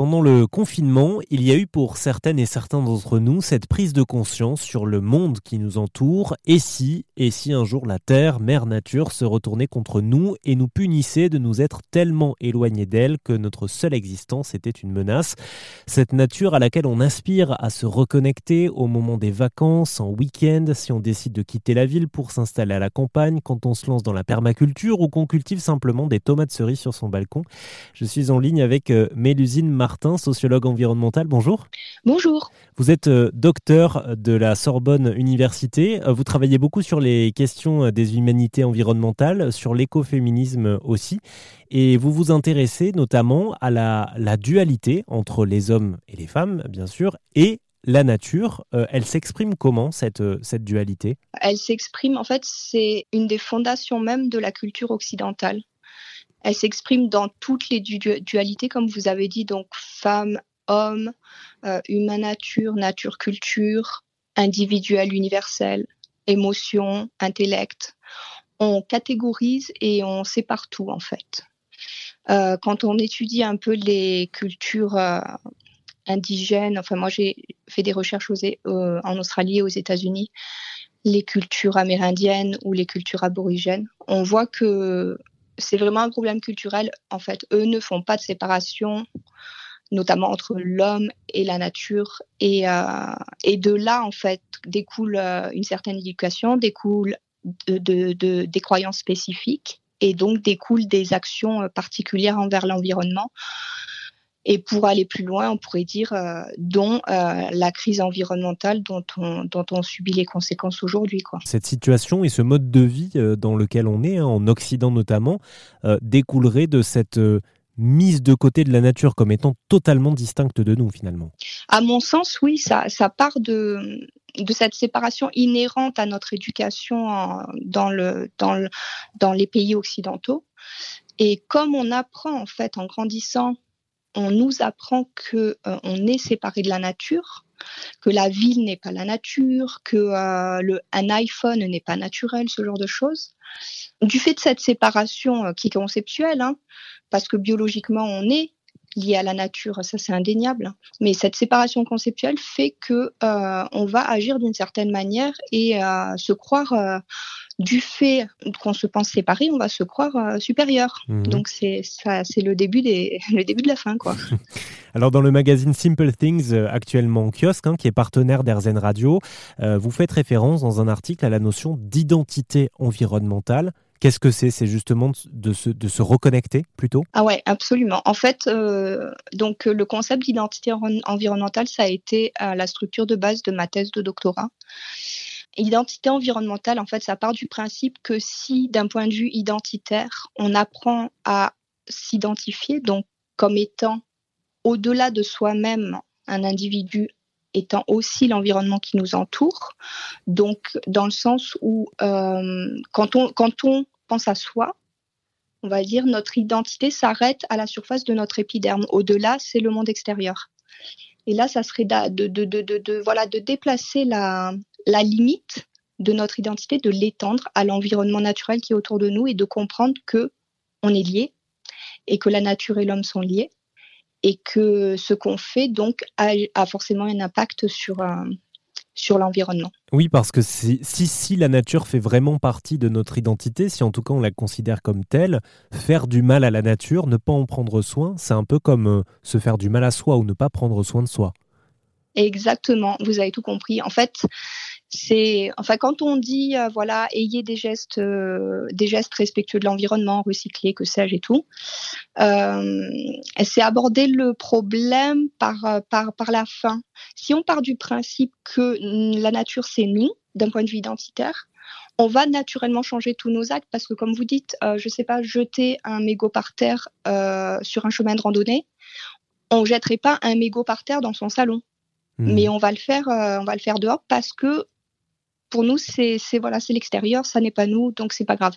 Pendant le confinement, il y a eu pour certaines et certains d'entre nous cette prise de conscience sur le monde qui nous entoure et si, et si un jour la Terre, Mère Nature, se retournait contre nous et nous punissait de nous être tellement éloignés d'elle que notre seule existence était une menace. Cette nature à laquelle on aspire à se reconnecter au moment des vacances, en week-end, si on décide de quitter la ville pour s'installer à la campagne, quand on se lance dans la permaculture ou qu'on cultive simplement des tomates cerises sur son balcon. Je suis en ligne avec euh, Mélusine Martin Martin, sociologue environnemental. Bonjour. Bonjour. Vous êtes euh, docteur de la Sorbonne Université. Euh, vous travaillez beaucoup sur les questions euh, des humanités environnementales, sur l'écoféminisme aussi. Et vous vous intéressez notamment à la, dualité entre les hommes et les femmes, bien sûr, et la nature, elle s'exprime comment cette, cette dualité? Elle s'exprime, en fait, c'est une des fondations même de la culture occidentale. Elle s'exprime dans toutes les dualités, comme vous avez dit, donc femme, homme, euh, humain nature, nature culture, individuel universel, émotion, intellect. On catégorise et on sépare tout en fait. Euh, quand on étudie un peu les cultures euh, indigènes, enfin moi j'ai fait des recherches en Australie et aux États-Unis, les cultures amérindiennes ou les cultures aborigènes, on voit que c'est vraiment un problème culturel. En fait, eux ne font pas de séparation, notamment entre l'homme et la nature. Et, euh, de là, en fait, découle euh, une certaine éducation, découle de, des croyances spécifiques et donc découle des actions euh, particulières envers l'environnement. Et pour aller plus loin, on pourrait dire, euh, dont euh, la crise environnementale dont on, dont on subit les conséquences aujourd'hui. Cette situation et ce mode de vie euh, dans lequel on est, hein, en Occident notamment, découlerait de cette mise de côté de la nature comme étant totalement distincte de nous finalement À mon sens, oui, ça, ça part de, de cette séparation inhérente à notre éducation dans, le, dans, le, dans les pays occidentaux. Et comme on apprend en fait en grandissant on nous apprend que euh, on est séparé de la nature, que la ville n'est pas la nature, que euh, le, un iPhone n'est pas naturel, ce genre de choses. Du fait de cette séparation euh, qui est conceptuelle, hein, parce que biologiquement on est lié à la nature, ça c'est indéniable. Mais cette séparation conceptuelle fait que on va agir d'une certaine manière et se croire du fait qu'on se pense séparé, on va se croire euh, supérieur. Mhm. Donc c'est ça, c'est le début des, le début de la fin, quoi. Alors dans le magazine Simple Things, euh, actuellement en kiosque, hein, qui est partenaire d'Airzen Radio, euh, vous faites référence dans un article à la notion d'identité environnementale. Qu'est-ce que c'est? C'est justement de se, de se reconnecter plutôt? Ah ouais, absolument. En fait, donc le concept d'identité environnementale, ça a été la structure de base de ma thèse de doctorat. L'identité environnementale, en fait, ça part du principe que si, d'un point de vue identitaire, on apprend à s'identifier, donc comme étant au-delà de soi-même un individu étant aussi l'environnement qui nous entoure, donc dans le sens où euh, quand, on, quand on à soi, on va dire notre identité s'arrête à la surface de notre épiderme. Au-delà, c'est le monde extérieur. Et là, ça serait de, voilà, de déplacer la, limite de notre identité, de l'étendre à l'environnement naturel qui est autour de nous et de comprendre que on est liés et que la nature et l'homme sont liés et que ce qu'on fait donc a, forcément un impact sur, euh, sur l'environnement. Oui, parce que si, si, la nature fait vraiment partie de notre identité, si en tout cas on la considère comme telle, faire du mal à la nature, ne pas en prendre soin, c'est un peu comme euh, se faire du mal à soi ou ne pas prendre soin de soi. Exactement, vous avez tout compris. En fait, c'est enfin quand on dit euh, voilà ayez des gestes euh, des gestes respectueux de l'environnement recycler que sais-je et tout euh, c'est aborder le problème par euh, par par la fin si on part du principe que la nature c'est nous d'un point de vue identitaire on va naturellement changer tous nos actes parce que comme vous dites je sais pas jeter un mégot par terre sur un chemin de randonnée on jetterait pas un mégot par terre dans son salon mmh. mais on va le faire on va le faire dehors parce que pour nous, c'est voilà, c'est l'extérieur, ça n'est pas nous, donc c'est pas grave.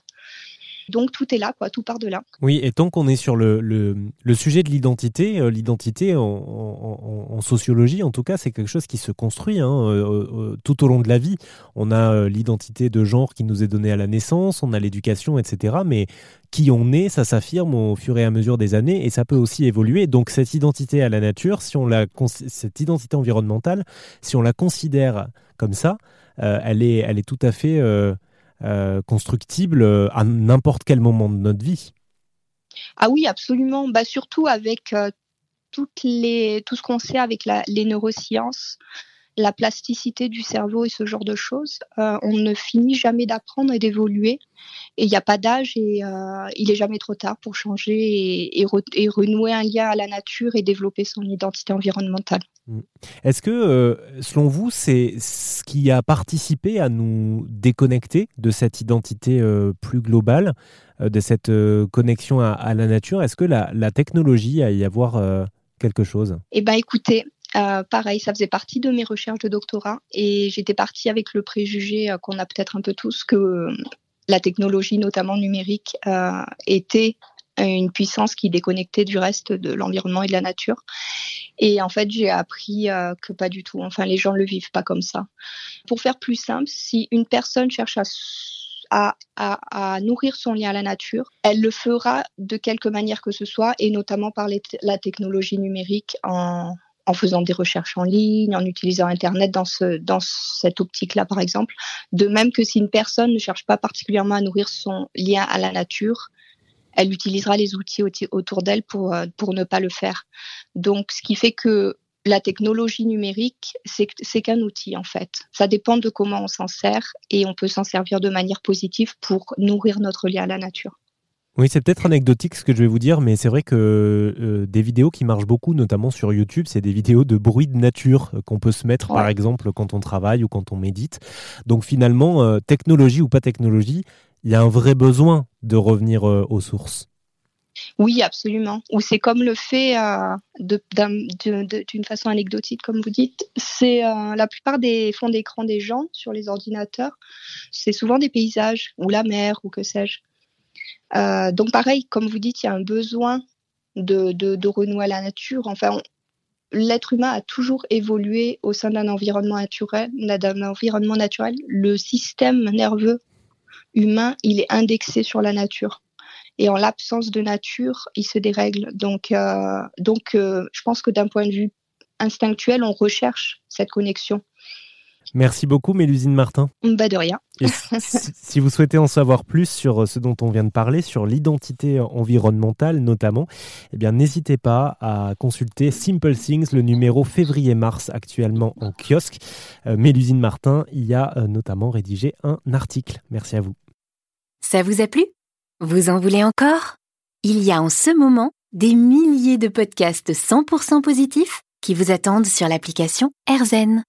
Donc tout est là, quoi, tout part de là. Oui, et tant qu'on est sur le, sujet de l'identité, euh, l'identité en, sociologie, en tout cas, c'est quelque chose qui se construit hein, euh, euh, tout au long de la vie. On a l'identité de genre qui nous est donnée à la naissance, on a l'éducation, etc. Mais qui on est, ça s'affirme au fur et à mesure des années et ça peut aussi évoluer. Donc cette identité à la nature, si on la, cette identité environnementale, si on la considère comme ça, elle, est, elle est tout à fait constructible euh, à n'importe quel moment de notre vie. Ah oui, absolument. Bah, surtout avec euh, toutes les, tout ce qu'on sait avec les neurosciences, la plasticité du cerveau et ce genre de choses. on ne finit jamais d'apprendre et d'évoluer. Et il n'y a pas d'âge et il est jamais trop tard pour changer et, et, renouer un lien à la nature et développer son identité environnementale. Mm. Est-ce que, euh, selon vous, c'est ce qui a participé à nous déconnecter de cette identité euh, plus globale, euh, de cette connexion à, la nature? Est-ce que la, technologie a y avoir quelque chose? Eh bien, écoutez, pareil, ça faisait partie de mes recherches de doctorat et j'étais partie avec le préjugé qu'on a peut-être un peu tous que la technologie, notamment numérique, était une puissance qui déconnectait du reste de l'environnement et de la nature. Et en fait, j'ai appris euh, que pas du tout. Enfin, les gens ne le vivent pas comme ça. Pour faire plus simple, si une personne cherche à, nourrir son lien à la nature, elle le fera de quelque manière que ce soit, et notamment par la technologie numérique en, en faisant des recherches en ligne, en utilisant Internet dans, ce, dans cette optique-là, par exemple. De même que si une personne ne cherche pas particulièrement à nourrir son lien à la nature, elle utilisera les outils autour d'elle pour, euh, pour ne pas le faire. Donc, ce qui fait que la technologie numérique, c'est qu'un outil en fait. Ça dépend de comment on s'en sert et on peut s'en servir de manière positive pour nourrir notre lien à la nature. Oui, c'est peut-être anecdotique ce que je vais vous dire, mais c'est vrai que euh, des vidéos qui marchent beaucoup, notamment sur YouTube, c'est des vidéos de bruit de nature euh, qu'on peut se mettre, par exemple, quand on travaille ou quand on médite. Donc finalement, technologie ou pas technologie, il y a un vrai besoin de revenir euh, aux sources. Oui, absolument. Ou c'est comme le fait euh, d'une façon anecdotique, comme vous dites. C'est euh, la plupart des fonds d'écran des gens sur les ordinateurs, c'est souvent des paysages ou la mer ou que sais-je. Donc pareil, comme vous dites, il y a un besoin de, de renouer à la nature. Enfin, l'être humain a toujours évolué au sein d'un environnement naturel, environnement naturel. Le système nerveux humain, il est indexé sur la nature. Et en l'absence de nature, il se dérègle. Donc, euh, donc euh, je pense que d'un point de vue instinctuel, on recherche cette connexion. Merci beaucoup, Mélusine Martin. Bah de rien. si, vous souhaitez en savoir plus sur ce dont on vient de parler, sur l'identité environnementale notamment, eh bien n'hésitez pas à consulter Simple Things, le numéro février-mars actuellement en kiosque. Euh, Mélusine Martin y a notamment rédigé un article. Merci à vous. Ça vous a plu? Vous en voulez encore? Il y a en ce moment des milliers de podcasts 100% positifs qui vous attendent sur l'application AirZen.